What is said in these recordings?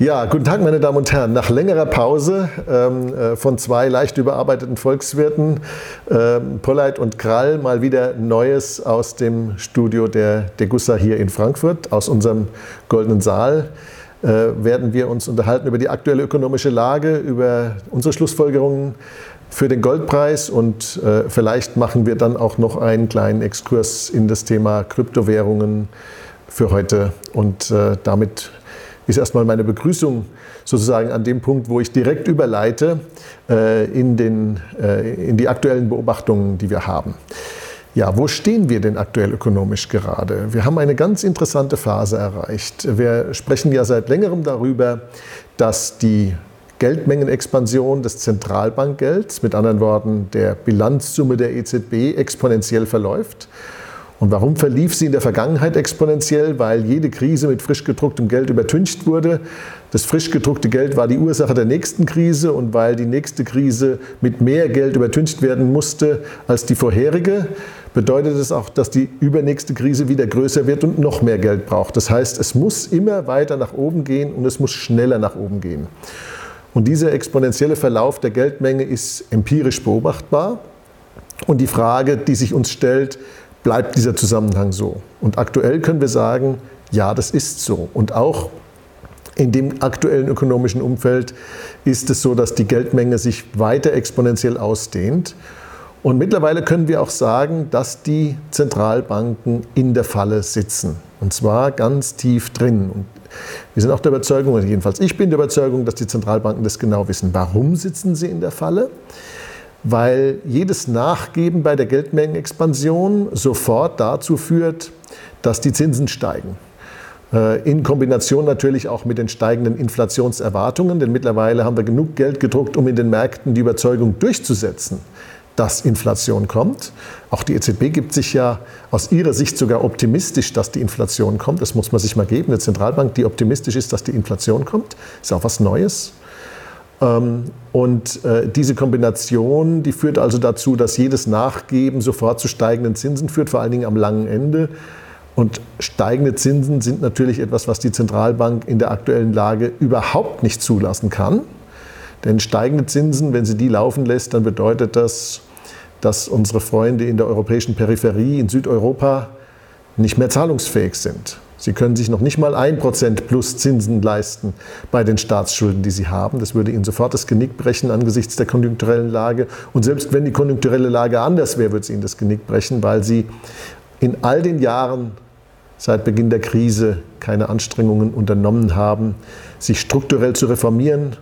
Ja, guten Tag, meine Damen und Herren. Nach längerer Pause ähm, äh, von zwei leicht überarbeiteten Volkswirten, ähm, Polleit und Krall, mal wieder Neues aus dem Studio der Degussa hier in Frankfurt, aus unserem Goldenen Saal. Äh, werden wir uns unterhalten über die aktuelle ökonomische Lage, über unsere Schlussfolgerungen für den Goldpreis und äh, vielleicht machen wir dann auch noch einen kleinen Exkurs in das Thema Kryptowährungen für heute und äh, damit ist erstmal meine Begrüßung sozusagen an dem Punkt, wo ich direkt überleite äh, in, den, äh, in die aktuellen Beobachtungen, die wir haben. Ja, wo stehen wir denn aktuell ökonomisch gerade? Wir haben eine ganz interessante Phase erreicht. Wir sprechen ja seit längerem darüber, dass die Geldmengenexpansion des Zentralbankgelds, mit anderen Worten der Bilanzsumme der EZB, exponentiell verläuft. Und warum verlief sie in der Vergangenheit exponentiell? Weil jede Krise mit frisch gedrucktem Geld übertüncht wurde. Das frisch gedruckte Geld war die Ursache der nächsten Krise und weil die nächste Krise mit mehr Geld übertüncht werden musste als die vorherige, bedeutet es auch, dass die übernächste Krise wieder größer wird und noch mehr Geld braucht. Das heißt, es muss immer weiter nach oben gehen und es muss schneller nach oben gehen. Und dieser exponentielle Verlauf der Geldmenge ist empirisch beobachtbar. Und die Frage, die sich uns stellt, bleibt dieser Zusammenhang so. Und aktuell können wir sagen, ja, das ist so. Und auch in dem aktuellen ökonomischen Umfeld ist es so, dass die Geldmenge sich weiter exponentiell ausdehnt. Und mittlerweile können wir auch sagen, dass die Zentralbanken in der Falle sitzen. Und zwar ganz tief drin. Und wir sind auch der Überzeugung, jedenfalls ich bin der Überzeugung, dass die Zentralbanken das genau wissen. Warum sitzen sie in der Falle? Weil jedes Nachgeben bei der Geldmengenexpansion sofort dazu führt, dass die Zinsen steigen. Äh, in Kombination natürlich auch mit den steigenden Inflationserwartungen, denn mittlerweile haben wir genug Geld gedruckt, um in den Märkten die Überzeugung durchzusetzen, dass Inflation kommt. Auch die EZB gibt sich ja aus ihrer Sicht sogar optimistisch, dass die Inflation kommt. Das muss man sich mal geben. Eine Zentralbank, die optimistisch ist, dass die Inflation kommt, ist auch was Neues. Ähm, und äh, diese Kombination, die führt also dazu, dass jedes Nachgeben sofort zu steigenden Zinsen führt, vor allen Dingen am langen Ende. Und steigende Zinsen sind natürlich etwas, was die Zentralbank in der aktuellen Lage überhaupt nicht zulassen kann. Denn steigende Zinsen, wenn sie die laufen lässt, dann bedeutet das, dass unsere Freunde in der europäischen Peripherie, in Südeuropa, nicht mehr zahlungsfähig sind. Sie können sich noch nicht mal ein Prozent plus Zinsen leisten bei den Staatsschulden, die Sie haben. Das würde Ihnen sofort das Genick brechen angesichts der konjunkturellen Lage. Und selbst wenn die konjunkturelle Lage anders wäre, würde es Ihnen das Genick brechen, weil Sie in all den Jahren seit Beginn der Krise keine Anstrengungen unternommen haben, sich strukturell zu reformieren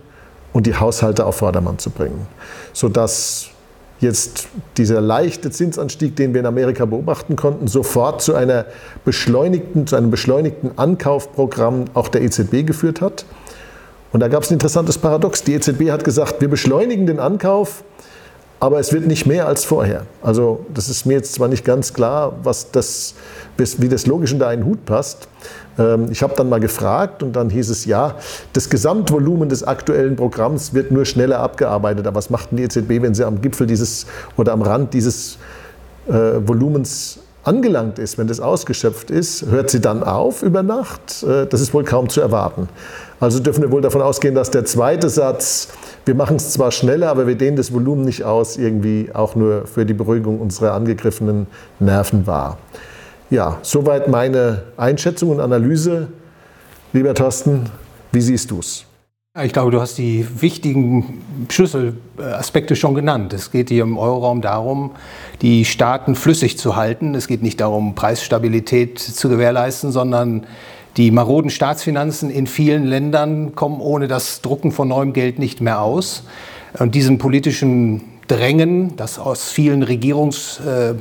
und die Haushalte auf Vordermann zu bringen, sodass jetzt dieser leichte Zinsanstieg, den wir in Amerika beobachten konnten, sofort zu, einer beschleunigten, zu einem beschleunigten Ankaufprogramm auch der EZB geführt hat. Und da gab es ein interessantes Paradox. Die EZB hat gesagt, wir beschleunigen den Ankauf, aber es wird nicht mehr als vorher. Also das ist mir jetzt zwar nicht ganz klar, was das, wie das logisch in einen Hut passt. Ähm, ich habe dann mal gefragt und dann hieß es, ja, das Gesamtvolumen des aktuellen Programms wird nur schneller abgearbeitet. Aber was macht denn die EZB, wenn sie am Gipfel dieses oder am Rand dieses äh, Volumens angelangt ist, wenn das ausgeschöpft ist, hört sie dann auf über Nacht? Äh, das ist wohl kaum zu erwarten. Also dürfen wir wohl davon ausgehen, dass der zweite Satz, wir machen es zwar schneller, aber wir dehnen das Volumen nicht aus, irgendwie auch nur für die Beruhigung unserer angegriffenen Nerven war. Ja, soweit meine Einschätzung und Analyse. Lieber Thorsten, wie siehst du es? Ich glaube, du hast die wichtigen Schlüsselaspekte schon genannt. Es geht hier im Euroraum darum, die Staaten flüssig zu halten. Es geht nicht darum, Preisstabilität zu gewährleisten, sondern die maroden Staatsfinanzen in vielen Ländern kommen ohne das Drucken von neuem Geld nicht mehr aus. Und diesen politischen Drängen, das aus vielen Regierungs, äh,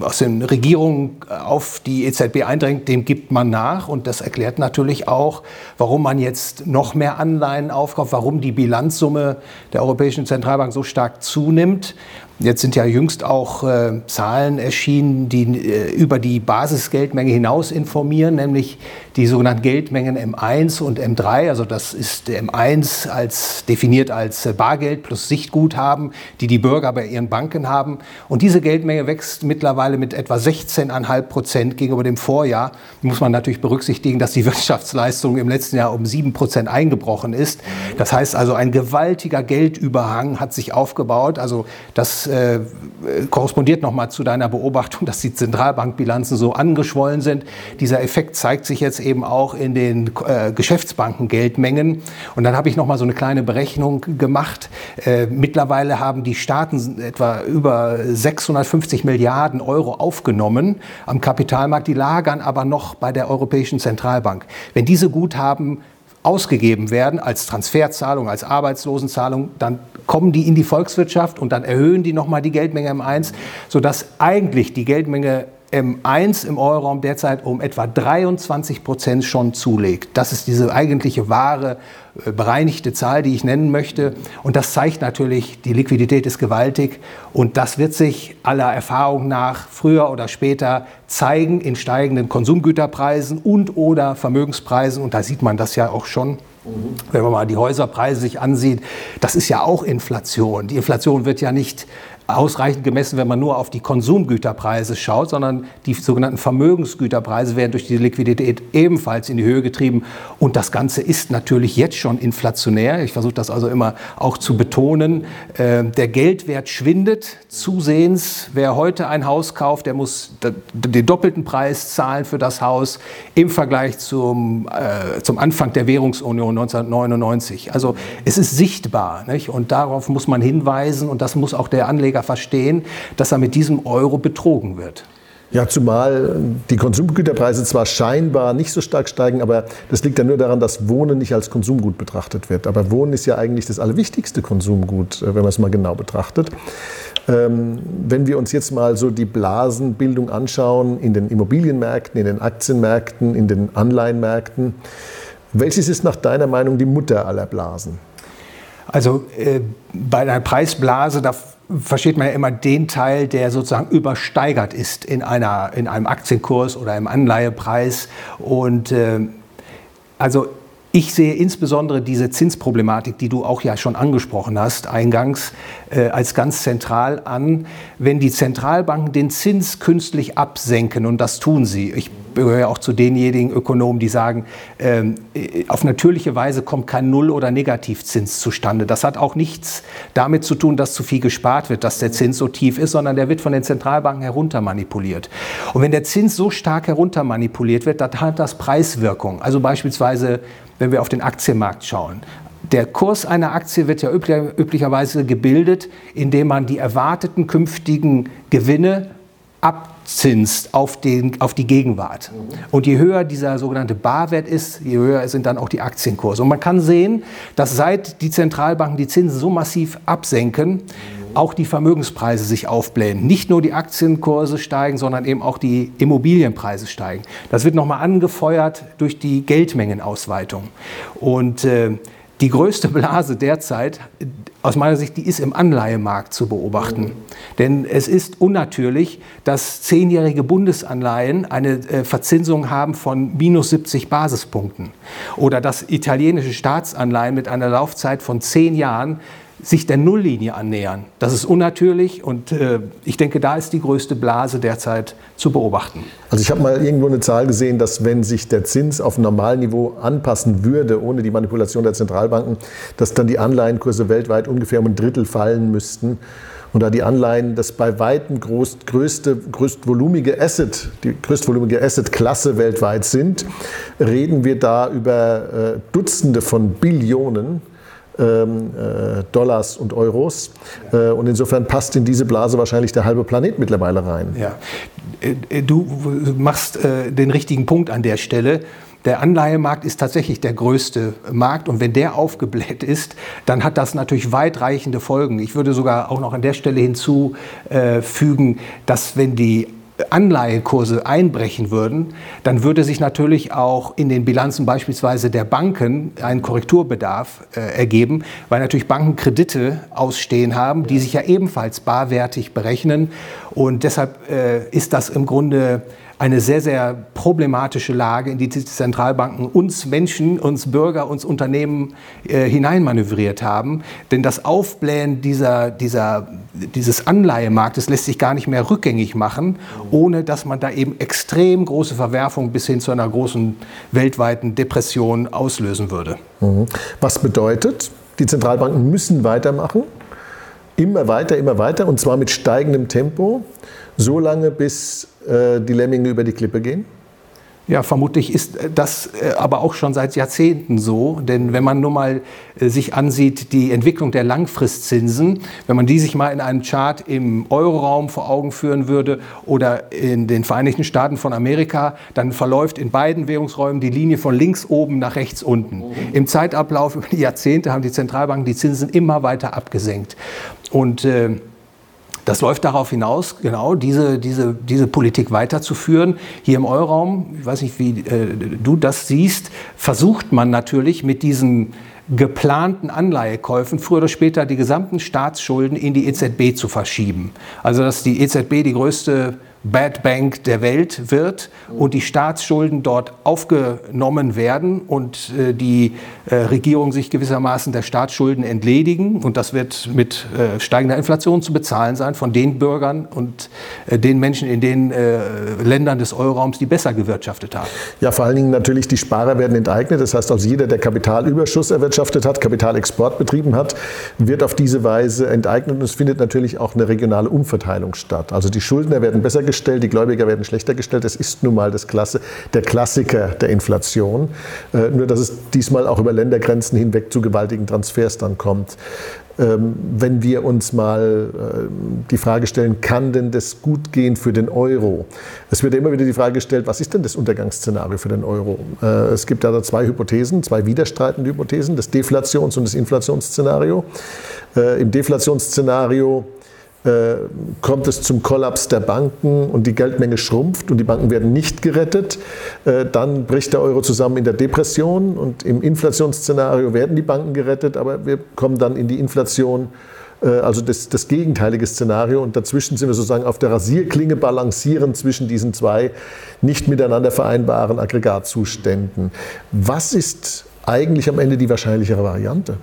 aus den Regierungen auf die EZB eindrängt, dem gibt man nach. Und das erklärt natürlich auch, warum man jetzt noch mehr Anleihen aufkauft, warum die Bilanzsumme der Europäischen Zentralbank so stark zunimmt. Jetzt sind ja jüngst auch äh, Zahlen erschienen, die äh, über die Basisgeldmenge hinaus informieren, nämlich die sogenannten Geldmengen M1 und M3. Also das ist M1 als definiert als äh, Bargeld plus Sichtguthaben, die die Bürger bei ihren Banken haben. Und diese Geldmenge wächst mittlerweile mit etwa 16,5 Prozent gegenüber dem Vorjahr. Muss man natürlich berücksichtigen, dass die Wirtschaftsleistung im letzten Jahr um 7 Prozent eingebrochen ist. Das heißt also, ein gewaltiger Geldüberhang hat sich aufgebaut. Also das äh, korrespondiert nochmal zu deiner Beobachtung, dass die Zentralbankbilanzen so angeschwollen sind. Dieser Effekt zeigt sich jetzt eben auch in den äh, Geschäftsbankengeldmengen. Und dann habe ich nochmal so eine kleine Berechnung gemacht. Äh, mittlerweile haben die Staaten etwa über 650 Milliarden Euro aufgenommen am Kapitalmarkt. Die lagern aber noch bei der Europäischen Zentralbank. Wenn diese Guthaben ausgegeben werden als Transferzahlung, als Arbeitslosenzahlung, dann kommen die in die Volkswirtschaft und dann erhöhen die nochmal die Geldmenge M1, sodass eigentlich die Geldmenge M1 im Euroraum derzeit um etwa 23 Prozent schon zulegt. Das ist diese eigentliche wahre äh, bereinigte Zahl, die ich nennen möchte. Und das zeigt natürlich, die Liquidität ist gewaltig. Und das wird sich aller Erfahrung nach früher oder später zeigen in steigenden Konsumgüterpreisen und oder Vermögenspreisen. Und da sieht man das ja auch schon. Wenn man mal die Häuserpreise sich ansieht, das ist ja auch Inflation. Die Inflation wird ja nicht ausreichend gemessen, wenn man nur auf die Konsumgüterpreise schaut, sondern die sogenannten Vermögensgüterpreise werden durch die Liquidität ebenfalls in die Höhe getrieben. Und das Ganze ist natürlich jetzt schon inflationär. Ich versuche das also immer auch zu betonen. Äh, der Geldwert schwindet zusehends. Wer heute ein Haus kauft, der muss den doppelten Preis zahlen für das Haus im Vergleich zum, äh, zum Anfang der Währungsunion 1999. Also es ist sichtbar. Nicht? Und darauf muss man hinweisen und das muss auch der Anleger Anleger verstehen, dass er mit diesem Euro betrogen wird. Ja, zumal die Konsumgüterpreise zwar scheinbar nicht so stark steigen, aber das liegt ja nur daran, dass Wohnen nicht als Konsumgut betrachtet wird. Aber Wohnen ist ja eigentlich das allerwichtigste Konsumgut, äh, wenn man es mal genau betrachtet. Ähm, wenn wir uns jetzt mal so die Blasenbildung anschauen in den Immobilienmärkten, in den Aktienmärkten, in den Anleihenmärkten, welches ist nach deiner Meinung die Mutter aller Blasen? Also äh, bei einer Preisblase, da versteht man ja immer den Teil, der sozusagen übersteigert ist in, einer, in einem Aktienkurs oder im Anleihepreis. Und äh, also ich sehe insbesondere diese Zinsproblematik, die du auch ja schon angesprochen hast, eingangs, äh, als ganz zentral an. Wenn die Zentralbanken den Zins künstlich absenken, und das tun sie, ich gehöre auch zu denjenigen Ökonomen, die sagen, ähm, äh, auf natürliche Weise kommt kein Null- oder Negativzins zustande. Das hat auch nichts damit zu tun, dass zu viel gespart wird, dass der Zins so tief ist, sondern der wird von den Zentralbanken heruntermanipuliert. Und wenn der Zins so stark heruntermanipuliert wird, dann hat das Preiswirkung. Also beispielsweise, wenn wir auf den Aktienmarkt schauen. Der Kurs einer Aktie wird ja üblicherweise gebildet, indem man die erwarteten künftigen Gewinne abzinst auf, den, auf die Gegenwart. Und je höher dieser sogenannte Barwert ist, je höher sind dann auch die Aktienkurse. Und man kann sehen, dass seit die Zentralbanken die Zinsen so massiv absenken, auch die Vermögenspreise sich aufblähen. Nicht nur die Aktienkurse steigen, sondern eben auch die Immobilienpreise steigen. Das wird nochmal angefeuert durch die Geldmengenausweitung. Und äh, die größte Blase derzeit, aus meiner Sicht, die ist im Anleihemarkt zu beobachten. Denn es ist unnatürlich, dass zehnjährige Bundesanleihen eine äh, Verzinsung haben von minus 70 Basispunkten. Oder dass italienische Staatsanleihen mit einer Laufzeit von zehn Jahren sich der Nulllinie annähern. Das ist unnatürlich und äh, ich denke, da ist die größte Blase derzeit zu beobachten. Also ich habe mal irgendwo eine Zahl gesehen, dass wenn sich der Zins auf Normalniveau anpassen würde, ohne die Manipulation der Zentralbanken, dass dann die Anleihenkurse weltweit ungefähr um ein Drittel fallen müssten. Und da die Anleihen das bei weitem groß, größte, größtvolumige Asset, die größtvolumige Asset-Klasse weltweit sind, reden wir da über äh, Dutzende von Billionen ähm, äh, Dollars und Euros. Äh, und insofern passt in diese Blase wahrscheinlich der halbe Planet mittlerweile rein. Ja. Äh, du machst den richtigen Punkt an der Stelle. Der Anleihemarkt ist tatsächlich der größte Markt und wenn der aufgebläht ist, dann hat das natürlich weitreichende Folgen. Ich würde sogar auch noch an der Stelle hinzufügen, dass wenn die Anleihekurse einbrechen würden, dann würde sich natürlich auch in den Bilanzen beispielsweise der Banken ein Korrekturbedarf äh, ergeben, weil natürlich Banken Kredite ausstehen haben, die sich ja ebenfalls barwertig berechnen. Und deshalb äh, ist das im Grunde eine sehr, sehr problematische Lage, in die die Zentralbanken uns Menschen, uns Bürger, uns Unternehmen äh, hineinmanövriert haben. Denn das Aufblähen dieser, dieser, dieses Anleihemarktes lässt sich gar nicht mehr rückgängig machen, ohne dass man da eben extrem große Verwerfungen bis hin zu einer großen weltweiten Depression auslösen würde. Mhm. Was bedeutet, die Zentralbanken müssen weitermachen? Immer weiter, immer weiter und zwar mit steigendem Tempo, so lange bis äh, die Lemminge über die Klippe gehen? Ja, vermutlich ist das äh, aber auch schon seit Jahrzehnten so. Denn wenn man nur mal äh, sich ansieht, die Entwicklung der Langfristzinsen, wenn man die sich mal in einem Chart im Euroraum vor Augen führen würde oder in den Vereinigten Staaten von Amerika, dann verläuft in beiden Währungsräumen die Linie von links oben nach rechts unten. Im Zeitablauf über die Jahrzehnte haben die Zentralbanken die Zinsen immer weiter abgesenkt. Und äh, das läuft darauf hinaus, genau diese, diese, diese Politik weiterzuführen. Hier im Euroraum, ich weiß nicht, wie äh, du das siehst, versucht man natürlich mit diesen geplanten Anleihekäufen früher oder später die gesamten Staatsschulden in die EZB zu verschieben. Also dass die EZB die größte Bad Bank der Welt wird und die Staatsschulden dort aufgenommen werden und äh, die äh, Regierung sich gewissermaßen der Staatsschulden entledigen. Und das wird mit äh, steigender Inflation zu bezahlen sein von den Bürgern und äh, den Menschen in den äh, Ländern des Euroraums, die besser gewirtschaftet haben. Ja, vor allen Dingen natürlich die Sparer werden enteignet. Das heißt, also jeder, der Kapitalüberschuss erwirtschaftet hat, Kapitalexport betrieben hat, wird auf diese Weise enteignet. Und es findet natürlich auch eine regionale Umverteilung statt. Also die Schuldner werden besser gestellt, die Gläubiger werden schlechter gestellt. Das ist nun mal das Klasse, der Klassiker der Inflation. Äh, nur, dass es diesmal auch über Ländergrenzen hinweg zu gewaltigen Transfers dann kommt. Ähm, wenn wir uns mal äh, die Frage stellen, kann denn das gut gehen für den Euro? Es wird immer wieder die Frage gestellt, was ist denn das Untergangsszenario für den Euro? Äh, es gibt da zwei Hypothesen, zwei widerstreitende Hypothesen, das Deflations- und das Inflationsszenario. Äh, Im Deflationsszenario kommt es zum Kollaps der Banken und die Geldmenge schrumpft und die Banken werden nicht gerettet, äh, dann bricht der Euro zusammen in der Depression und im Inflationsszenario werden die Banken gerettet, aber wir kommen dann in die Inflation, äh, also das, das gegenteilige Szenario und dazwischen sind wir sozusagen auf der Rasierklinge balancieren zwischen diesen zwei nicht miteinander vereinbaren Aggregatzuständen. Was ist eigentlich am Ende die wahrscheinlichere Variante?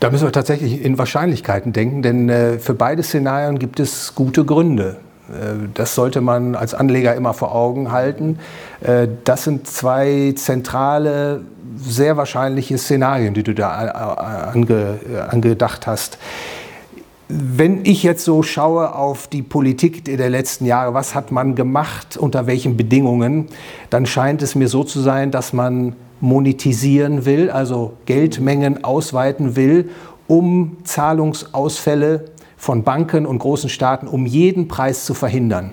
Da müssen wir tatsächlich in Wahrscheinlichkeiten denken, denn äh, für beide Szenarien gibt es gute Gründe. Äh, das sollte man als Anleger immer vor Augen halten. Äh, das sind zwei zentrale, sehr wahrscheinliche Szenarien, die du da ange, angedacht hast. Wenn ich jetzt so schaue auf die Politik der letzten Jahre, was hat man gemacht, unter welchen Bedingungen, dann scheint es mir so zu sein, dass man monetisieren will, also Geldmengen ausweiten will, um Zahlungsausfälle von Banken und großen Staaten um jeden Preis zu verhindern.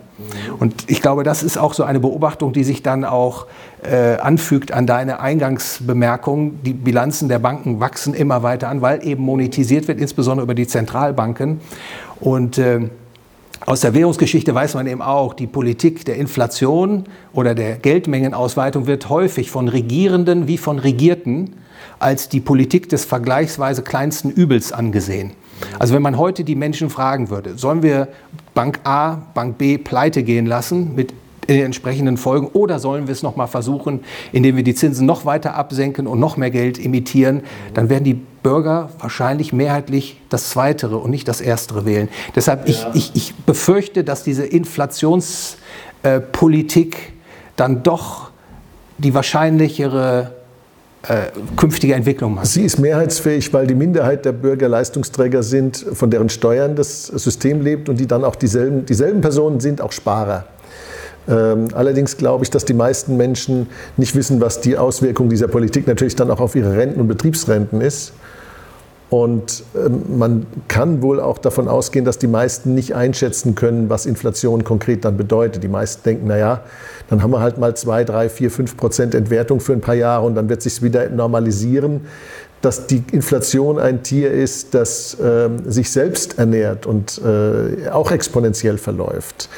Und ich glaube, das ist auch so eine Beobachtung, die sich dann auch äh, anfügt an deine Eingangsbemerkung. Die Bilanzen der Banken wachsen immer weiter an, weil eben monetisiert wird, insbesondere über die Zentralbanken. Und äh, aus der Währungsgeschichte weiß man eben auch, die Politik der Inflation oder der Geldmengenausweitung wird häufig von Regierenden wie von Regierten als die Politik des vergleichsweise kleinsten Übels angesehen. Also wenn man heute die Menschen fragen würde, sollen wir Bank A, Bank B pleite gehen lassen mit den entsprechenden Folgen oder sollen wir es noch mal versuchen, indem wir die Zinsen noch weiter absenken und noch mehr Geld emittieren, dann werden die Bürger wahrscheinlich mehrheitlich das Zweitere und nicht das Erstere wählen. Deshalb, ja. ich, ich, ich befürchte, dass diese Inflationspolitik äh, dann doch die wahrscheinlichere äh, künftige Entwicklung machen. Sie ist mehrheitsfähig, weil die Minderheit der Bürger Leistungsträger sind, von deren Steuern das System lebt und die dann auch dieselben, dieselben Personen sind, auch Sparer. Ähm, allerdings glaube ich, dass die meisten Menschen nicht wissen, was die Auswirkung dieser Politik natürlich dann auch auf ihre Renten und Betriebsrenten ist. Und ähm, man kann wohl auch davon ausgehen, dass die meisten nicht einschätzen können, was Inflation konkret dann bedeutet. Die meisten denken, naja, dann haben wir halt mal zwei, drei, vier, fünf Prozent Entwertung für ein paar Jahre und dann wird sich wieder normalisieren. Dass die Inflation ein Tier ist, das äh, sich selbst ernährt und äh, auch exponentiell verläuft,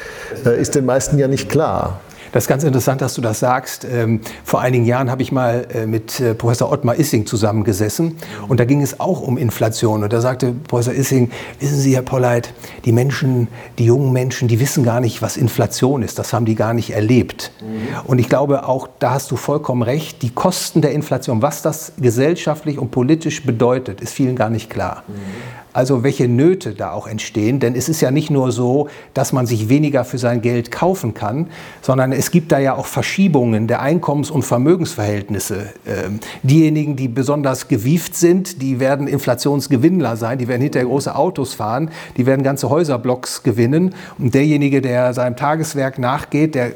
äh, ist den meisten ja nicht klar. Das ist ganz interessant, dass du das sagst. Ähm, vor einigen Jahren habe ich mal äh, mit äh, Professor Ottmar Issing zusammengesessen und da ging es auch um Inflation. Und da sagte Professor Issing, wissen Sie, Herr Polleit, die Menschen, die jungen Menschen, die wissen gar nicht, was Inflation ist. Das haben die gar nicht erlebt. Mhm. Und ich glaube, auch da hast du vollkommen recht. Die Kosten der Inflation, was das gesellschaftlich und politisch bedeutet, ist vielen gar nicht klar. Also welche Nöte da auch entstehen. Denn es ist ja nicht nur so, dass man sich weniger für sein Geld kaufen kann, sondern es gibt da ja auch Verschiebungen der Einkommens- und Vermögensverhältnisse. Ähm, diejenigen, die besonders gewieft sind, die werden Inflationsgewinnler sein, die werden hinterher große Autos fahren, die werden ganze Häuserblocks gewinnen. Und derjenige, der seinem Tageswerk nachgeht, der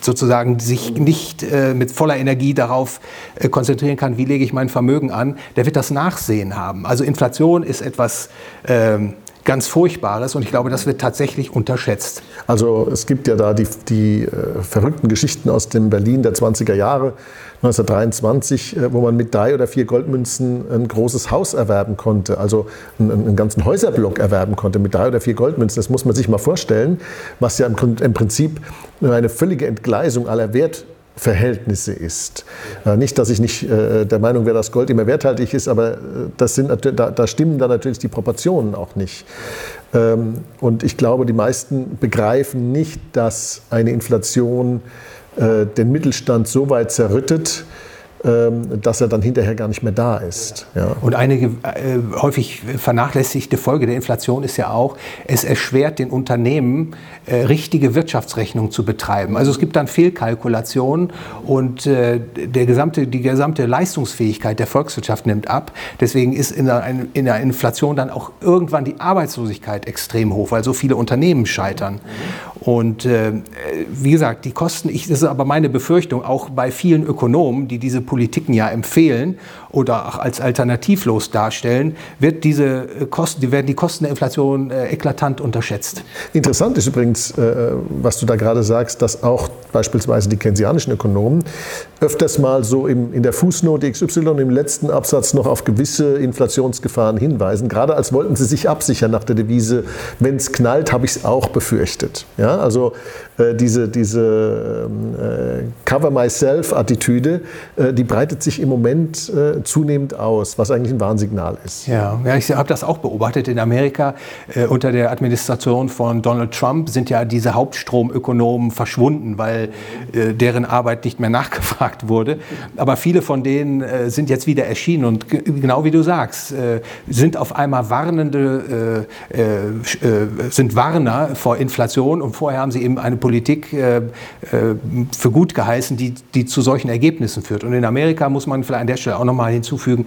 sozusagen sich nicht äh, mit voller Energie darauf äh, konzentrieren kann, wie lege ich mein Vermögen an, der wird das Nachsehen haben. Also Inflation ist etwas ähm, ganz Furchtbares und ich glaube, das wird tatsächlich unterschätzt. Also es gibt ja da die, die äh, verrückten Geschichten aus dem Berlin der 20er Jahre, 1923, äh, wo man mit drei oder vier Goldmünzen ein großes Haus erwerben konnte, also einen, einen, ganzen Häuserblock erwerben konnte mit drei oder vier Goldmünzen. Das muss man sich mal vorstellen, was ja im, im Prinzip eine völlige Entgleisung aller Wert Verhältnisse ist. Äh, nicht, dass ich nicht äh, der Meinung wäre, dass Gold immer werthaltig ist, aber äh, das sind, da, stimmen dann natürlich die Proportionen auch nicht. Ähm, und ich glaube, die meisten begreifen nicht, dass eine Inflation den Mittelstand so weit zerrüttet, dass er dann hinterher gar nicht mehr da ist. Ja. Und eine äh, häufig vernachlässigte Folge der Inflation ist ja auch, es erschwert den Unternehmen, äh, richtige Wirtschaftsrechnung zu betreiben. Also es gibt dann Fehlkalkulationen und äh, der gesamte, die gesamte Leistungsfähigkeit der Volkswirtschaft nimmt ab. Deswegen ist in der, in der Inflation dann auch irgendwann die Arbeitslosigkeit extrem hoch, weil so viele Unternehmen scheitern. Und äh, wie gesagt, die Kosten, ich, das ist aber meine Befürchtung, auch bei vielen Ökonomen, die diese Politiken ja empfehlen oder auch als alternativlos darstellen, wird diese äh, Kosten, werden die Kosten der Inflation äh, eklatant unterschätzt. Interessant ist übrigens, äh, was du da gerade sagst, dass auch beispielsweise die keynesianischen Ökonomen öfters mal so im, in der Fußnote XY im letzten Absatz noch auf gewisse Inflationsgefahren hinweisen, gerade als wollten sie sich absichern nach der Devise, wenn es knallt, habe ich es auch befürchtet. Ja, also äh, diese, diese ähm, äh, Cover-myself-Attitüde, äh, die breitet sich im Moment äh, zunehmend aus, was eigentlich ein Warnsignal ist. Ja, ja ich habe das auch beobachtet in Amerika. Äh, unter der Administration von Donald Trump sind ja diese Hauptstromökonomen verschwunden, weil deren Arbeit nicht mehr nachgefragt wurde. Aber viele von denen sind jetzt wieder erschienen und genau wie du sagst, sind auf einmal warnende, sind Warner vor Inflation und vorher haben sie eben eine Politik äh, äh, für gut geheißen, die, die zu solchen Ergebnissen führt. Und in Amerika muss man vielleicht an der Stelle auch nochmal hinzufügen,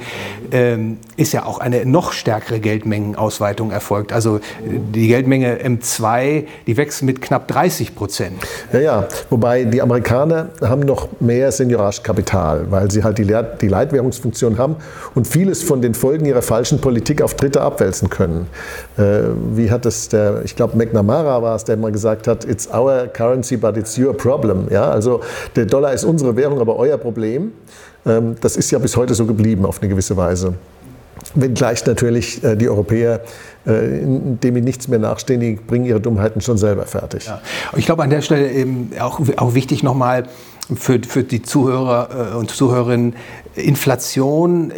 ähm, ist ja auch eine noch stärkere Geldmengenausweitung erfolgt. Also die Geldmenge M2, die wächst mit knapp 30 Prozent. Ja, ja, wobei die Amerikaner haben noch mehr Seigniorage-Kapital, weil sie halt die, die Leitwährungsfunktion haben und vieles von den Folgen ihrer falschen Politik auf Dritte abwälzen können. Äh, wie hat es der, ich glaube McNamara war es, der mal gesagt hat, it's our currency, but it's your problem. Ja, also der Dollar ist unsere Währung, aber euer Problem. Ähm, das ist ja bis heute so geblieben auf eine gewisse Weise. Wenngleich natürlich äh, die Europäer, äh, dem ihnen nichts mehr nachstehen, die bringen ihre Dummheiten schon selber fertig. Ja. Ich glaube an der Stelle eben auch, auch wichtig nochmal für, für die Zuhörer äh, und Zuhörerinnen, Inflation äh,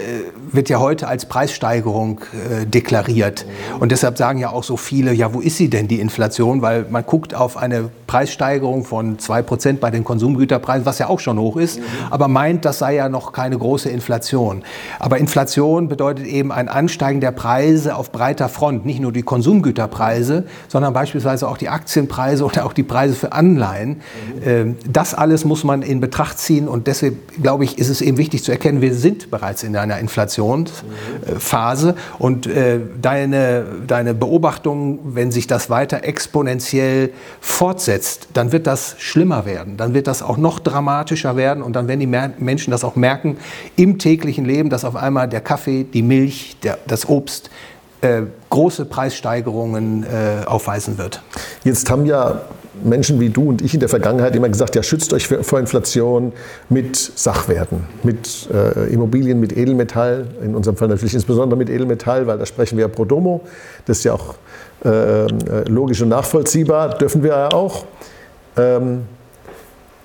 wird ja heute als Preissteigerung äh, deklariert. Und deshalb sagen ja auch so viele, ja, wo ist sie denn, die Inflation? Weil man guckt auf eine Preissteigerung von 2% bei den Konsumgüterpreisen, was ja auch schon hoch ist, aber meint, das sei ja noch keine große Inflation. Aber Inflation bedeutet eben ein Ansteigen der Preise auf breiter Front. Nicht nur die Konsumgüterpreise, sondern beispielsweise auch die Aktienpreise oder auch die Preise für Anleihen. Ähm, das alles muss man in Betracht ziehen und deswegen, glaube ich, ist es eben wichtig zu erkennen, erkennen, wir sind bereits in einer Inflationsphase. Und äh, deine, deine Beobachtung, wenn sich das weiter exponentiell fortsetzt, dann wird das schlimmer werden, dann wird das auch noch dramatischer werden. Und dann werden die Menschen das auch merken im täglichen Leben, dass auf einmal der Kaffee, die Milch, der, das Obst äh, große Preissteigerungen äh, aufweisen wird. Jetzt haben ja Menschen wie du und ich in der Vergangenheit immer gesagt, ja, schützt euch vor Inflation mit Sachwerten, mit äh, Immobilien, mit Edelmetall, in unserem Fall natürlich insbesondere mit Edelmetall, weil da sprechen wir ja pro domo. Das ist ja auch äh, äh logisch und nachvollziehbar, dürfen wir ja auch. Ähm,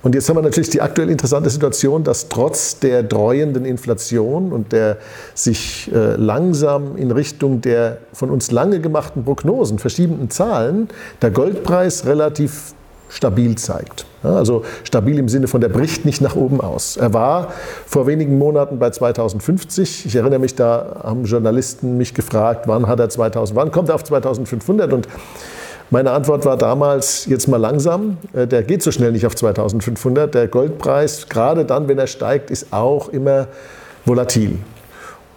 und jetzt haben wir natürlich die aktuell interessante Situation, dass trotz der dreuenden Inflation und der sich äh, langsam in Richtung der von uns lange gemachten Prognosen verschiebenden Zahlen der Goldpreis relativ stabil zeigt. Ja, also stabil im Sinne von, der bricht nicht nach oben aus. Er war vor wenigen Monaten bei 2050. Ich erinnere mich, da haben Journalisten mich gefragt, wann hat er 2000, wann kommt er auf 2500 und meine Antwort war damals, jetzt mal langsam, äh, der geht so schnell nicht auf 2500. Der Goldpreis, gerade dann, wenn er steigt, ist auch immer volatil.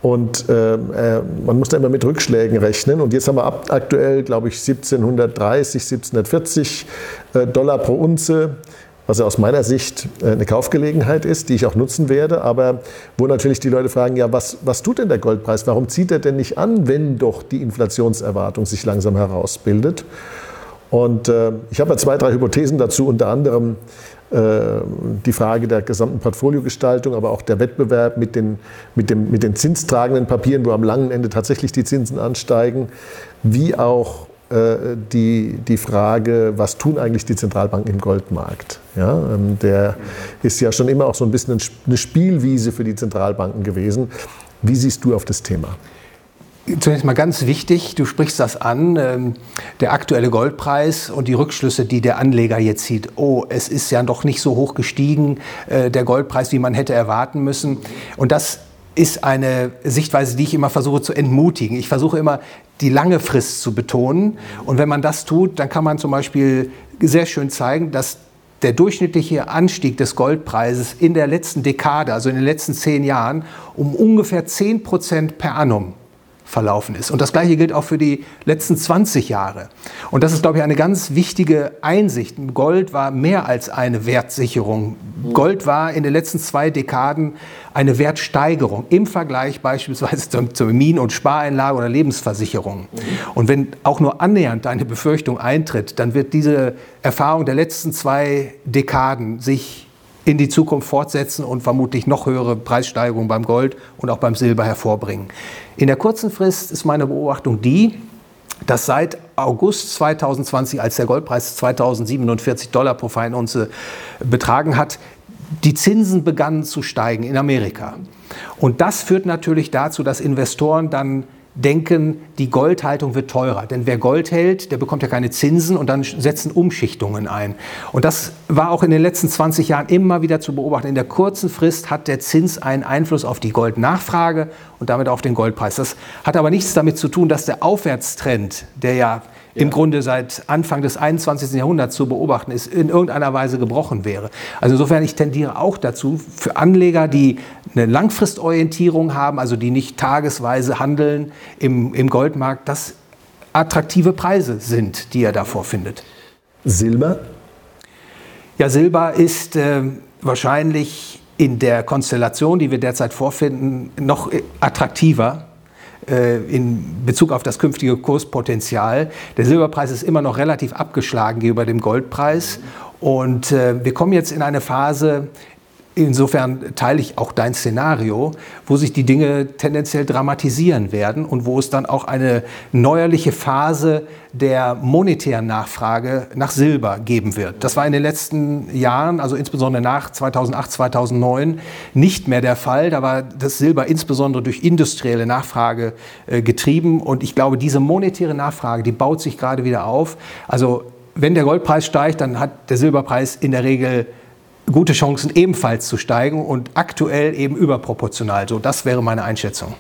Und äh, äh man muss da immer mit Rückschlägen rechnen. Und jetzt haben wir aktuell, glaube ich, 1730, 1740 äh, Dollar pro Unze was ja aus meiner Sicht äh, eine Kaufgelegenheit ist, die ich auch nutzen werde, aber wo natürlich die Leute fragen, ja, was, was tut denn der Goldpreis? Warum zieht er denn nicht an, wenn doch die Inflationserwartung sich langsam herausbildet? Und äh, ich habe ja zwei, drei Hypothesen dazu, unter anderem äh, die Frage der gesamten Portfoliogestaltung, aber auch der Wettbewerb mit den, mit, dem, mit den zinstragenden Papieren, wo am langen Ende tatsächlich die Zinsen ansteigen, wie auch die, die Frage, was tun eigentlich die Zentralbanken im Goldmarkt? Ja, ähm, der ist ja schon immer auch so ein bisschen eine Spielwiese für die Zentralbanken gewesen. Wie siehst du auf das Thema? Zunächst mal ganz wichtig, du sprichst das an, ähm, der aktuelle Goldpreis und die Rückschlüsse, die der Anleger jetzt sieht. Oh, es ist ja doch nicht so hoch gestiegen, äh, der Goldpreis, wie man hätte erwarten müssen. Und das ist eine Sichtweise, die ich immer versuche zu entmutigen. Ich versuche immer, die lange Frist zu betonen. Und wenn man das tut, dann kann man zum Beispiel sehr schön zeigen, dass der durchschnittliche Anstieg des Goldpreises in der letzten Dekade, also in den letzten zehn Jahren, um ungefähr 10 Prozent per annum verlaufen ist. Und das Gleiche gilt auch für die letzten 20 Jahre. Und das ist, glaube ich, eine ganz wichtige Einsicht. Gold war mehr als eine Wertsicherung. Gold war in den letzten zwei Dekaden eine Wertsteigerung im Vergleich beispielsweise zur, zur Minen- und Spareinlage oder Lebensversicherung. Und wenn auch nur annähernd deine Befürchtung eintritt, dann wird diese Erfahrung der letzten zwei Dekaden sich in die Zukunft fortsetzen und vermutlich noch höhere Preissteigerungen beim Gold und auch beim Silber hervorbringen. In der kurzen Frist ist meine Beobachtung die, dass seit August 2020, als der Goldpreis 2047 Dollar pro Feinunze betragen hat, die Zinsen begannen zu steigen in Amerika. Und das führt natürlich dazu, dass Investoren dann denken, die Goldhaltung wird teurer. Denn wer Gold hält, der bekommt ja keine Zinsen und dann setzen Umschichtungen ein. Und das war auch in den letzten 20 Jahren immer wieder zu beobachten. In der kurzen Frist hat der Zins einen Einfluss auf die Goldnachfrage und damit auf den Goldpreis. Das hat aber nichts damit zu tun, dass der Aufwärtstrend, der ja im Grunde seit Anfang des 21. Jahrhunderts zu beobachten ist, in irgendeiner Weise gebrochen wäre. Also insofern, ich tendiere auch dazu, für Anleger, die eine Langfristorientierung haben, also die nicht tagesweise handeln im, im Goldmarkt, dass attraktive Preise sind, die er davor findet. Silber? Ja, Silber ist äh, wahrscheinlich in der Konstellation, die wir derzeit vorfinden, noch attraktiver äh, in Bezug auf das künftige Kurspotenzial. Der Silberpreis ist immer noch relativ abgeschlagen gegenüber dem Goldpreis. Und äh, wir kommen jetzt in eine Phase, Insofern teile ich auch dein Szenario, wo sich die Dinge tendenziell dramatisieren werden und wo es dann auch eine neuerliche Phase der monetären Nachfrage nach Silber geben wird. Das war in den letzten Jahren, also insbesondere nach 2008, 2009, nicht mehr der Fall. Da war das Silber insbesondere durch industrielle Nachfrage äh, getrieben. Und ich glaube, diese monetäre Nachfrage, die baut sich gerade wieder auf. Also wenn der Goldpreis steigt, dann hat der Silberpreis in der Regel gute Chancen ebenfalls zu steigen und aktuell eben überproportional. So, das wäre meine Einschätzung.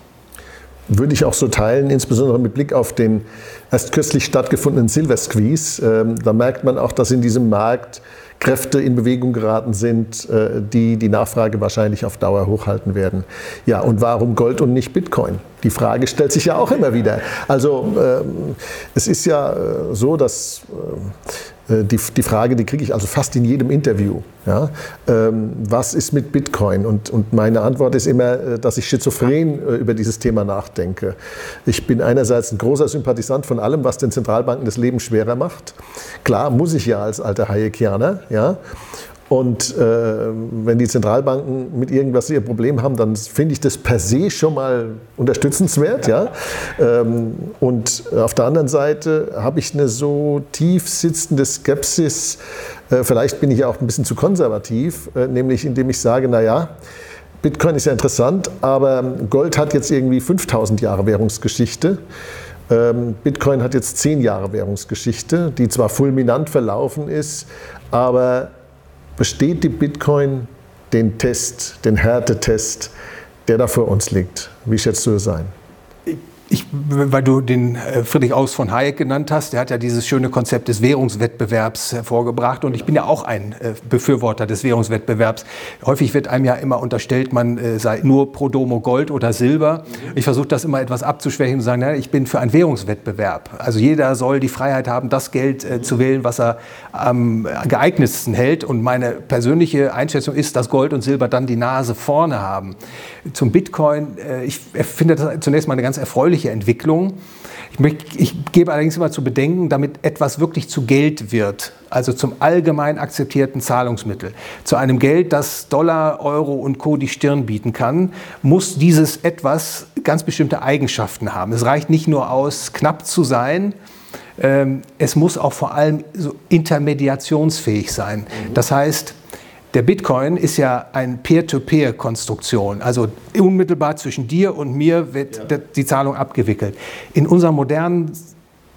Würde ich auch so teilen, insbesondere mit Blick auf den erst kürzlich stattgefundenen Silver Squeeze. Ähm, da merkt man auch, dass in diesem Markt Kräfte in Bewegung geraten sind, äh, die die Nachfrage wahrscheinlich auf Dauer hochhalten werden. Ja, und warum Gold und nicht Bitcoin? Die Frage stellt sich ja auch immer wieder. Also ähm, es ist ja äh, so, dass äh, äh, die, die Frage, die kriege ich also fast in jedem Interview. Ja? Ähm, was ist mit Bitcoin? Und, und meine Antwort ist immer, äh, dass ich schizophren äh, über dieses Thema nachdenke. Ich bin einerseits ein großer Sympathisant von allem, was den Zentralbanken das Leben schwerer macht. Klar, muss ich ja als alter Hayekianer. Ja? Und äh, wenn die Zentralbanken mit irgendwas ihr Problem haben, dann finde ich das per se schon mal unterstützenswert. Ja? Ähm, und auf der anderen Seite habe ich eine so tief sitzende Skepsis, äh, vielleicht bin ich auch ein bisschen zu konservativ, äh, nämlich indem ich sage, naja, Bitcoin ist ja interessant, aber Gold hat jetzt irgendwie 5000 Jahre Währungsgeschichte. Ähm, Bitcoin hat jetzt 10 Jahre Währungsgeschichte, die zwar fulminant verlaufen ist, aber besteht die Bitcoin den Test, den Härtetest, der da vor uns liegt? Wie schätzt du es ein? Ich, weil du den äh, Friedrich Aus von Hayek genannt hast, der hat ja dieses schöne Konzept des Währungswettbewerbs hervorgebracht und ich bin ja auch ein äh, Befürworter des Währungswettbewerbs. Häufig wird einem ja immer unterstellt, man äh, sei nur pro Domo Gold oder Silber. Ich versuche das immer etwas abzuschwächen und sagen, na, ich bin für einen Währungswettbewerb. Also jeder soll die Freiheit haben, das Geld zu wählen, was er am geeignetsten hält und meine persönliche Einschätzung ist, dass Gold und Silber dann die Nase vorne haben. Zum Bitcoin, ich finde das zunächst mal eine ganz erfreuliche natürliche Entwicklung. Ich, möchte, ich, gebe allerdings immer zu bedenken, damit etwas wirklich zu Geld wird, also zum allgemein akzeptierten Zahlungsmittel, zu einem Geld, das Dollar, Euro und Co. die Stirn bieten kann, muss dieses etwas ganz bestimmte Eigenschaften haben. Es reicht nicht nur aus, knapp zu sein, ähm, es muss auch vor allem so intermediationsfähig sein. Das heißt, der Bitcoin ist ja eine Peer-to-Peer-Konstruktion. Also unmittelbar zwischen dir und mir wird ja. die Zahlung abgewickelt. In unseren modernen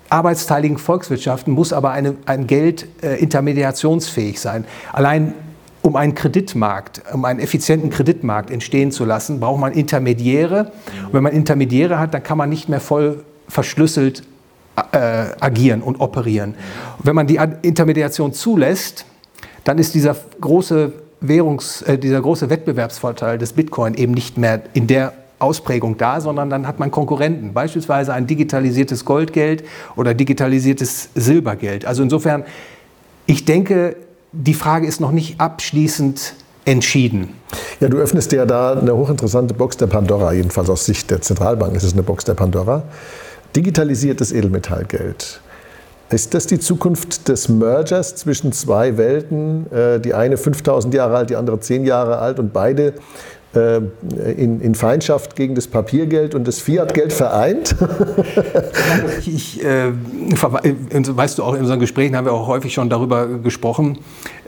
arbeitsteiligen Volkswirtschaften muss aber eine, ein Geld äh, intermediationsfähig sein. Allein um einen Kreditmarkt, um einen effizienten Kreditmarkt entstehen zu lassen, braucht man Intermediäre. Und wenn man Intermediäre hat, dann kann man nicht mehr voll verschlüsselt äh, agieren und operieren. Und wenn man die Intermediation zulässt, dann ist dieser große Währungs, äh, dieser große Wettbewerbsvorteil des Bitcoin eben nicht mehr in der Ausprägung da, sondern dann hat man Konkurrenten, beispielsweise ein digitalisiertes Goldgeld oder digitalisiertes Silbergeld. Also insofern, ich denke, die Frage ist noch nicht abschließend entschieden. Ja, du öffnest ja da eine hochinteressante Box der Pandora, jedenfalls aus Sicht der Zentralbank ist es eine Box der Pandora. Digitalisiertes Edelmetallgeld. Ist das die Zukunft des Mergers zwischen zwei Welten? Äh, die eine 5000 Jahre alt, die andere 10 Jahre alt und beide äh, in, in, Feindschaft gegen das Papiergeld und das Fiatgeld vereint? ich, äh, weißt du, auch in unseren Gesprächen haben wir auch häufig schon darüber gesprochen.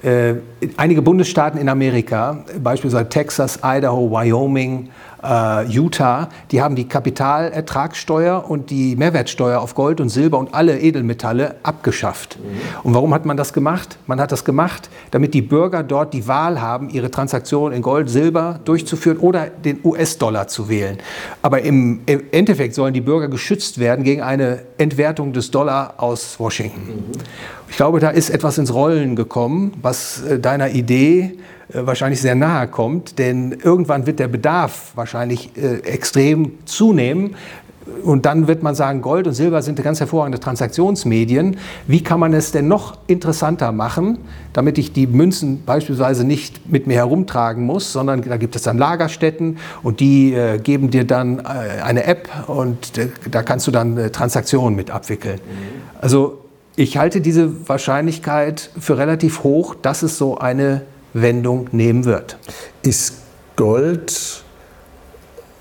Äh, einige Bundesstaaten in Amerika, beispielsweise Texas, Idaho, Wyoming, äh, Utah, die haben die Kapitalertragssteuer und die Mehrwertsteuer auf Gold und Silber und alle Edelmetalle abgeschafft. Mhm. Und warum hat man das gemacht? Man hat das gemacht, damit die Bürger dort die Wahl haben, ihre Transaktionen in Gold, Silber durchzuführen oder den US-Dollar zu wählen. Aber im, im, Endeffekt sollen die Bürger geschützt werden gegen eine Entwertung des Dollar aus Washington. Mhm. Ich glaube, da ist etwas ins Rollen gekommen, was äh, deiner Idee wahrscheinlich sehr nahe kommt, denn irgendwann wird der Bedarf wahrscheinlich äh, extrem zunehmen. Und dann wird man sagen, Gold und Silber sind ganz hervorragende Transaktionsmedien. Wie kann man es denn noch interessanter machen, damit ich die Münzen beispielsweise nicht mit mir herumtragen muss, sondern da gibt es dann Lagerstätten und die äh, geben dir dann äh, eine App und äh, da kannst du dann äh, Transaktionen mit abwickeln. Mhm. Also ich halte diese Wahrscheinlichkeit für relativ hoch, dass es so eine Wendung nehmen wird. Ist Gold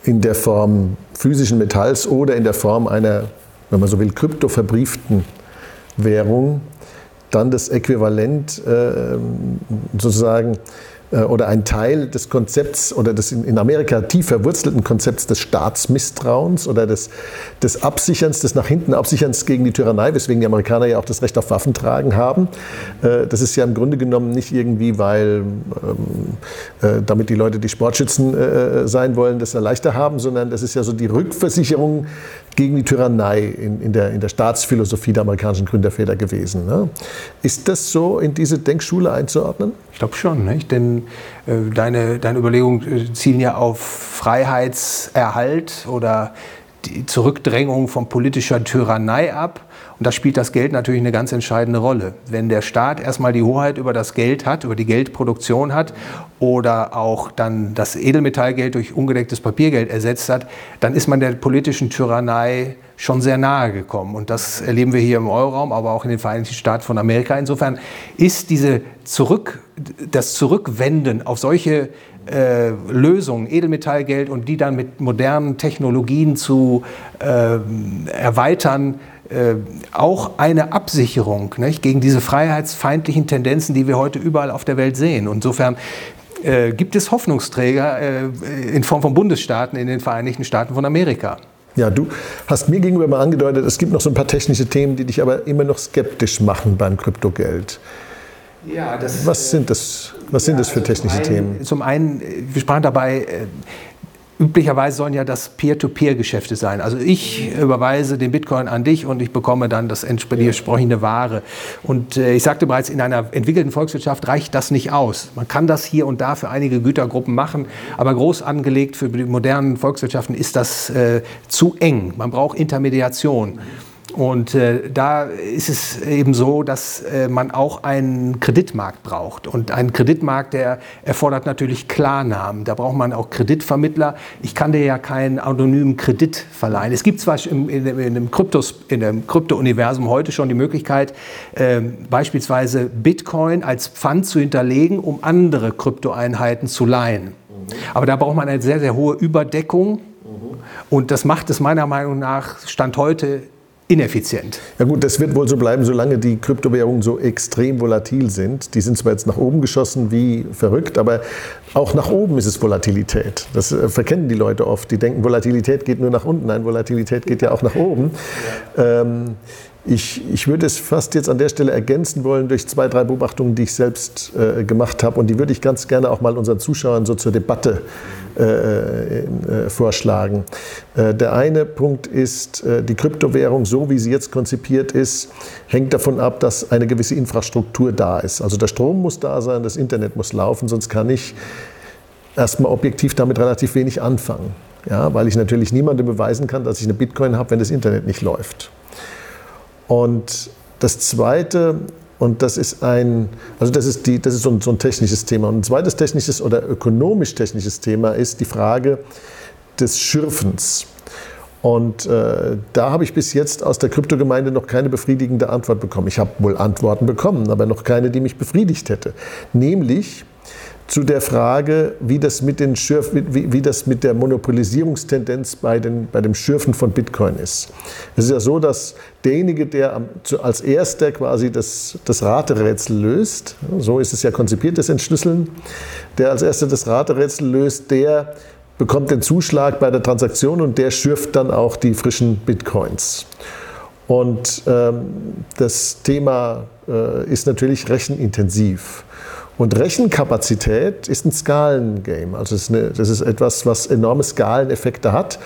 in der Form physischen Metalls oder in der Form einer, wenn man so will, kryptoverbrieften Währung dann das Äquivalent äh, sozusagen oder ein Teil des Konzepts oder des in Amerika tief verwurzelten Konzepts des Staatsmisstrauens oder des, des Absicherns, des nach hinten Absicherns gegen die Tyrannei, weswegen die Amerikaner ja auch das Recht auf Waffentragen haben. Äh, das ist ja im Grunde genommen nicht irgendwie, weil ähm, äh, damit die Leute, die Sportschützen sein wollen, das leichter haben, sondern das ist ja so die Rückversicherung gegen die Tyrannei in, in, der, in der Staatsphilosophie der amerikanischen Gründerväter gewesen. Ne? Ist das so in diese Denkschule einzuordnen? Ich glaube schon, nicht? denn äh, deine, deine Überlegungen äh, zielen ja auf Freiheitserhalt oder die Zurückdrängung von politischer Tyrannei ab. Und da spielt das Geld natürlich eine ganz entscheidende Rolle. Wenn der Staat erstmal die Hoheit über das Geld hat, über die Geldproduktion hat oder auch dann das Edelmetallgeld durch ungedecktes Papiergeld ersetzt hat, dann ist man der politischen Tyrannei schon sehr nahe gekommen. Und das erleben wir hier im Euroraum, aber auch in den Vereinigten Staaten von Amerika. Insofern ist diese Zurück, das Zurückwenden auf solche äh, Lösungen, Edelmetallgeld und die dann mit modernen Technologien zu äh, erweitern, äh, auch eine Absicherung nicht, gegen diese freiheitsfeindlichen Tendenzen, die wir heute überall auf der Welt sehen. insofern äh, gibt es Hoffnungsträger äh, in Form von Bundesstaaten in den Vereinigten Staaten von Amerika. Ja, du hast mir gegenüber mal angedeutet, es gibt noch so ein paar technische Themen, die dich aber immer noch skeptisch machen beim Kryptogeld. Ja, das, was sind das, was ja, sind das für also technische zum einen, Themen? Zum einen, wir sprachen dabei Üblicherweise sollen ja das Peer-to-Peer-Geschäfte sein. Also ich überweise den Bitcoin an dich und ich bekomme dann das entsprechende Ware. Und äh, ich sagte bereits, in einer entwickelten Volkswirtschaft reicht das nicht aus. Man kann das hier und da für einige Gütergruppen machen, aber groß angelegt für die modernen Volkswirtschaften ist das äh, zu eng. Man braucht Intermediation. Und äh, da ist es eben so, dass äh, man auch einen Kreditmarkt braucht. Und ein Kreditmarkt, der erfordert natürlich Klarnamen. Da braucht man auch Kreditvermittler. Ich kann dir ja keinen anonymen Kredit verleihen. Es gibt zwar im, in, in, dem Kryptos, in dem Krypto-Universum heute schon die Möglichkeit, äh, beispielsweise Bitcoin als Pfand zu hinterlegen, um andere Kryptoeinheiten zu leihen. Aber da braucht man eine sehr, sehr hohe Überdeckung. Und das macht es meiner Meinung nach Stand heute ineffizient. Ja gut, das wird wohl so bleiben, solange die Kryptowährungen so extrem volatil sind. Die sind zwar jetzt nach oben geschossen wie verrückt, aber auch nach oben ist es Volatilität. Das äh, verkennen die Leute oft. Die denken, Volatilität geht nur nach unten. Nein, Volatilität geht ja auch nach oben. Ja. Ähm, ich, ich, würde es fast jetzt an der Stelle ergänzen wollen durch zwei, drei Beobachtungen, die ich selbst äh, gemacht habe. Und die würde ich ganz gerne auch mal unseren Zuschauern so zur Debatte äh, äh, vorschlagen. Äh, der eine Punkt ist, die Kryptowährung, so wie sie jetzt konzipiert ist, hängt davon ab, dass eine gewisse Infrastruktur da ist. Also der Strom muss da sein, das Internet muss laufen, sonst kann ich erstmal objektiv damit relativ wenig anfangen. Ja, weil ich natürlich niemandem beweisen kann, dass ich eine Bitcoin habe, wenn das Internet nicht läuft. Und das Zweite, und das ist ein, also das ist, die, das ist so, ein, so ein technisches Thema. Und ein zweites technisches oder ökonomisch-technisches Thema ist die Frage des Schürfens. Und äh, da habe ich bis jetzt aus der Kryptogemeinde noch keine befriedigende Antwort bekommen. Ich habe wohl Antworten bekommen, aber noch keine, die mich befriedigt hätte. Nämlich, zu der Frage, wie das mit, den Schürf, wie, wie, das mit der Monopolisierungstendenz bei, den, bei dem Schürfen von Bitcoin ist. Es ist ja so, dass derjenige, der als erster quasi das, das Raterätsel löst, so ist es ja konzipiert, das Entschlüsseln, der als erster das Raterätsel löst, der bekommt den Zuschlag bei der Transaktion und der schürft dann auch die frischen Bitcoins. Und ähm, das Thema äh, ist natürlich rechenintensiv. Und Rechenkapazität ist ein Skalengame. Also das ist, eine, das ist etwas, was enorme Skaleneffekte hat.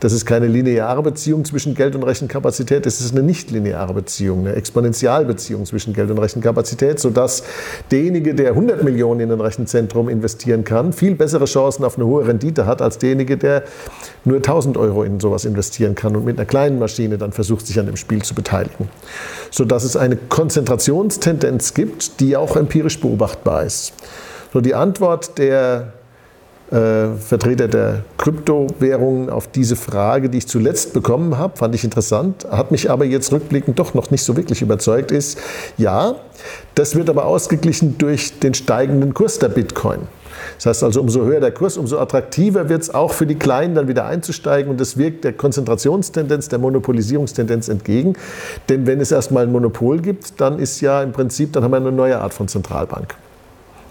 Das ist keine lineare Beziehung zwischen Geld und Rechenkapazität, das ist eine nichtlineare Beziehung, eine Exponentialbeziehung zwischen Geld und Rechenkapazität, sodass derjenige, der 100 Millionen in ein Rechenzentrum investieren kann, viel bessere Chancen auf eine hohe Rendite hat als derjenige, der nur 1000 Euro in sowas investieren kann und mit einer kleinen Maschine dann versucht, sich an dem Spiel zu beteiligen. Sodass es eine Konzentrationstendenz gibt, die auch empirisch beobachtbar ist. So die Antwort der äh, Vertreter der Kryptowährungen auf diese Frage, die ich zuletzt bekommen habe, fand ich interessant, hat mich aber jetzt rückblickend doch noch nicht so wirklich überzeugt, ist, ja, das wird aber ausgeglichen durch den steigenden Kurs der Bitcoin. Das heißt also, umso höher der Kurs, umso attraktiver wird es auch für die Kleinen dann wieder einzusteigen und das wirkt der Konzentrationstendenz, der Monopolisierungstendenz entgegen. Denn wenn es erstmal ein Monopol gibt, dann ist ja im Prinzip, dann haben wir eine neue Art von Zentralbank,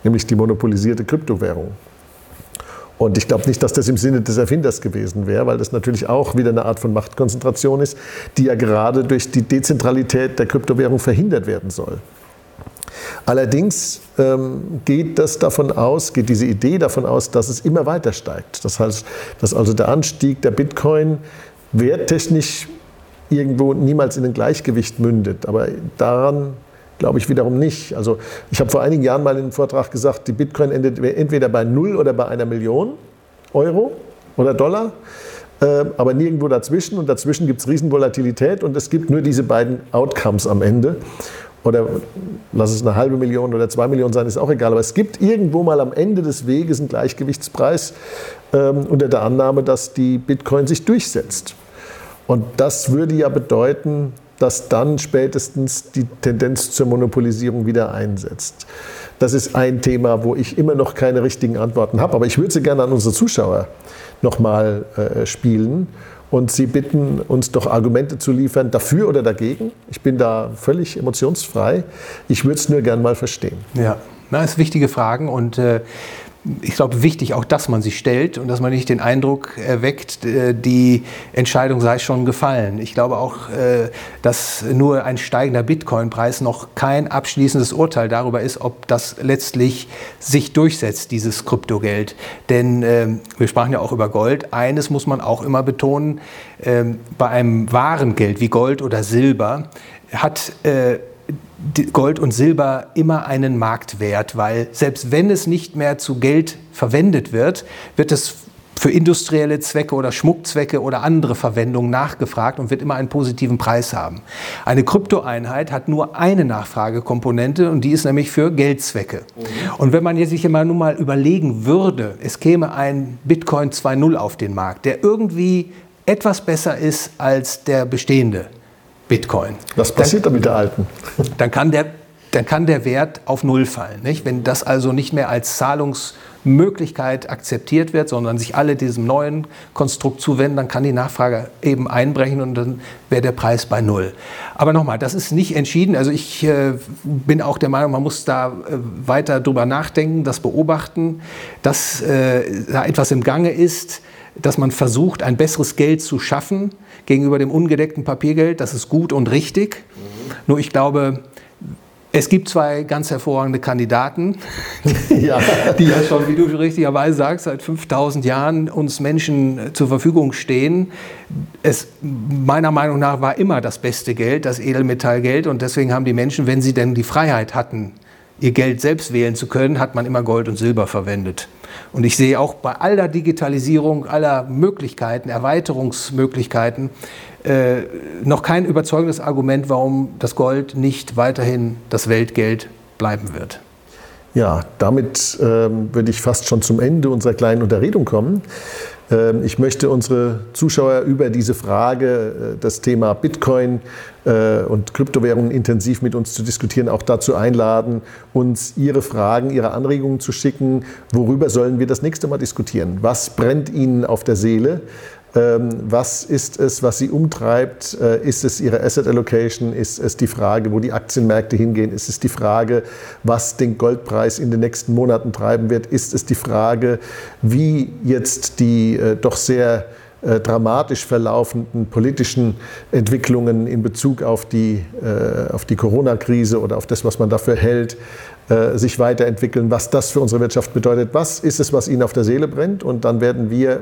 nämlich die monopolisierte Kryptowährung. Und ich glaube nicht, dass das im Sinne des Erfinders gewesen wäre, weil das natürlich auch wieder eine Art von Machtkonzentration ist, die ja gerade durch die Dezentralität der Kryptowährung verhindert werden soll. Allerdings ähm, geht das davon aus, geht diese Idee davon aus, dass es immer weiter steigt. Das heißt, dass also der Anstieg der Bitcoin werttechnisch irgendwo niemals in ein Gleichgewicht mündet. Aber daran Glaube ich wiederum nicht. Also ich habe vor einigen Jahren mal in einem Vortrag gesagt, die Bitcoin endet entweder bei null oder bei einer Million Euro oder Dollar. äh, aber nirgendwo dazwischen. Und dazwischen gibt es Riesenvolatilität und es gibt nur diese beiden Outcomes am Ende. Oder lass es eine halbe Million oder zwei Millionen sein, ist auch egal. Aber es gibt irgendwo mal am Ende des Weges einen Gleichgewichtspreis ähm, unter der Annahme, dass die Bitcoin sich durchsetzt. Und das würde ja bedeuten, dass dann spätestens die Tendenz zur Monopolisierung wieder einsetzt. Das ist ein Thema, wo ich immer noch keine richtigen Antworten habe, aber ich würde sie gerne an unsere Zuschauer nochmal äh, spielen und sie bitten, uns doch Argumente zu liefern, dafür oder dagegen. Ich bin da völlig emotionsfrei. Ich würde es nur gern mal verstehen. Ja, das sind wichtige Fragen und äh, ich glaube, wichtig auch, dass man sich stellt und dass man nicht den Eindruck erweckt, äh, die Entscheidung sei schon gefallen. Ich glaube auch, äh, dass nur ein steigender Bitcoin-Preis noch kein abschließendes Urteil darüber ist, ob das letztlich sich durchsetzt, dieses Kryptogeld. Denn ähm, wir sprachen ja auch über Gold. Eines muss man auch immer betonen, ähm, bei einem wahren Geld wie Gold oder Silber hat äh, Gold und Silber immer einen Marktwert, weil selbst wenn es nicht mehr zu Geld verwendet wird, wird es für industrielle Zwecke oder Schmuckzwecke oder andere Verwendungen nachgefragt und wird immer einen positiven Preis haben. Eine Kryptoeinheit hat nur eine Nachfragekomponente und die ist nämlich für Geldzwecke. Mhm. Und wenn man sich immer nur mal überlegen würde, es käme ein Bitcoin 2.0 auf den Markt, der irgendwie etwas besser ist als der bestehende, Bitcoin. Was passiert dann, mit der alten? Dann kann der, dann kann der Wert auf Null fallen. Nicht? Wenn das also nicht mehr als Zahlungsmöglichkeit akzeptiert wird, sondern sich alle diesem neuen Konstrukt zuwenden, dann kann die Nachfrage eben einbrechen und dann wäre der Preis bei Null. Aber nochmal, das ist nicht entschieden. Also ich äh, bin auch der Meinung, man muss da äh, weiter drüber nachdenken, das beobachten, dass äh, da etwas im Gange ist, dass man versucht, ein besseres Geld zu schaffen gegenüber dem ungedeckten Papiergeld. Das ist gut und richtig. Mhm. Nur ich glaube, es gibt zwei ganz hervorragende Kandidaten, ja. die ja schon, wie du richtigerweise sagst, seit 5000 Jahren uns Menschen zur Verfügung stehen. Es meiner Meinung nach war immer das beste Geld, das Edelmetallgeld. Und deswegen haben die Menschen, wenn sie denn die Freiheit hatten, ihr Geld selbst wählen zu können, hat man immer Gold und Silber verwendet. Und ich sehe auch bei aller Digitalisierung, aller Möglichkeiten, Erweiterungsmöglichkeiten, äh, noch kein überzeugendes Argument, warum das Gold nicht weiterhin das Weltgeld bleiben wird. Ja, damit ähm, würde ich fast schon zum Ende unserer kleinen Unterredung kommen. Ähm, ich möchte unsere Zuschauer über diese Frage, äh, das Thema Bitcoin äh, und Kryptowährungen intensiv mit uns zu diskutieren, auch dazu einladen, uns Ihre Fragen, Ihre Anregungen zu schicken. Worüber sollen wir das nächste Mal diskutieren? Was brennt Ihnen auf der Seele? Ähm, was ist es, was Sie umtreibt? Äh, ist es Ihre Asset Allocation? Ist es die Frage, wo die Aktienmärkte hingehen? Ist es die Frage, was den Goldpreis in den nächsten Monaten treiben wird? Ist es die Frage, wie jetzt die äh, doch sehr äh, dramatisch verlaufenden politischen Entwicklungen in Bezug auf die, auf die Corona-Krise oder auf das, was man dafür hält, äh, sich weiterentwickeln, was das für unsere Wirtschaft bedeutet. Was ist es, was Ihnen auf der Seele brennt? Und dann werden wir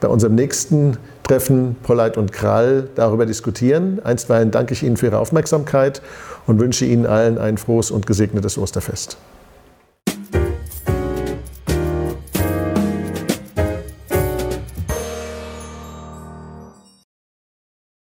bei unserem nächsten Treffen Polleit und Krall darüber diskutieren. Einstweilen danke ich Ihnen für Ihre Aufmerksamkeit und wünsche Ihnen allen ein frohes und gesegnetes Osterfest.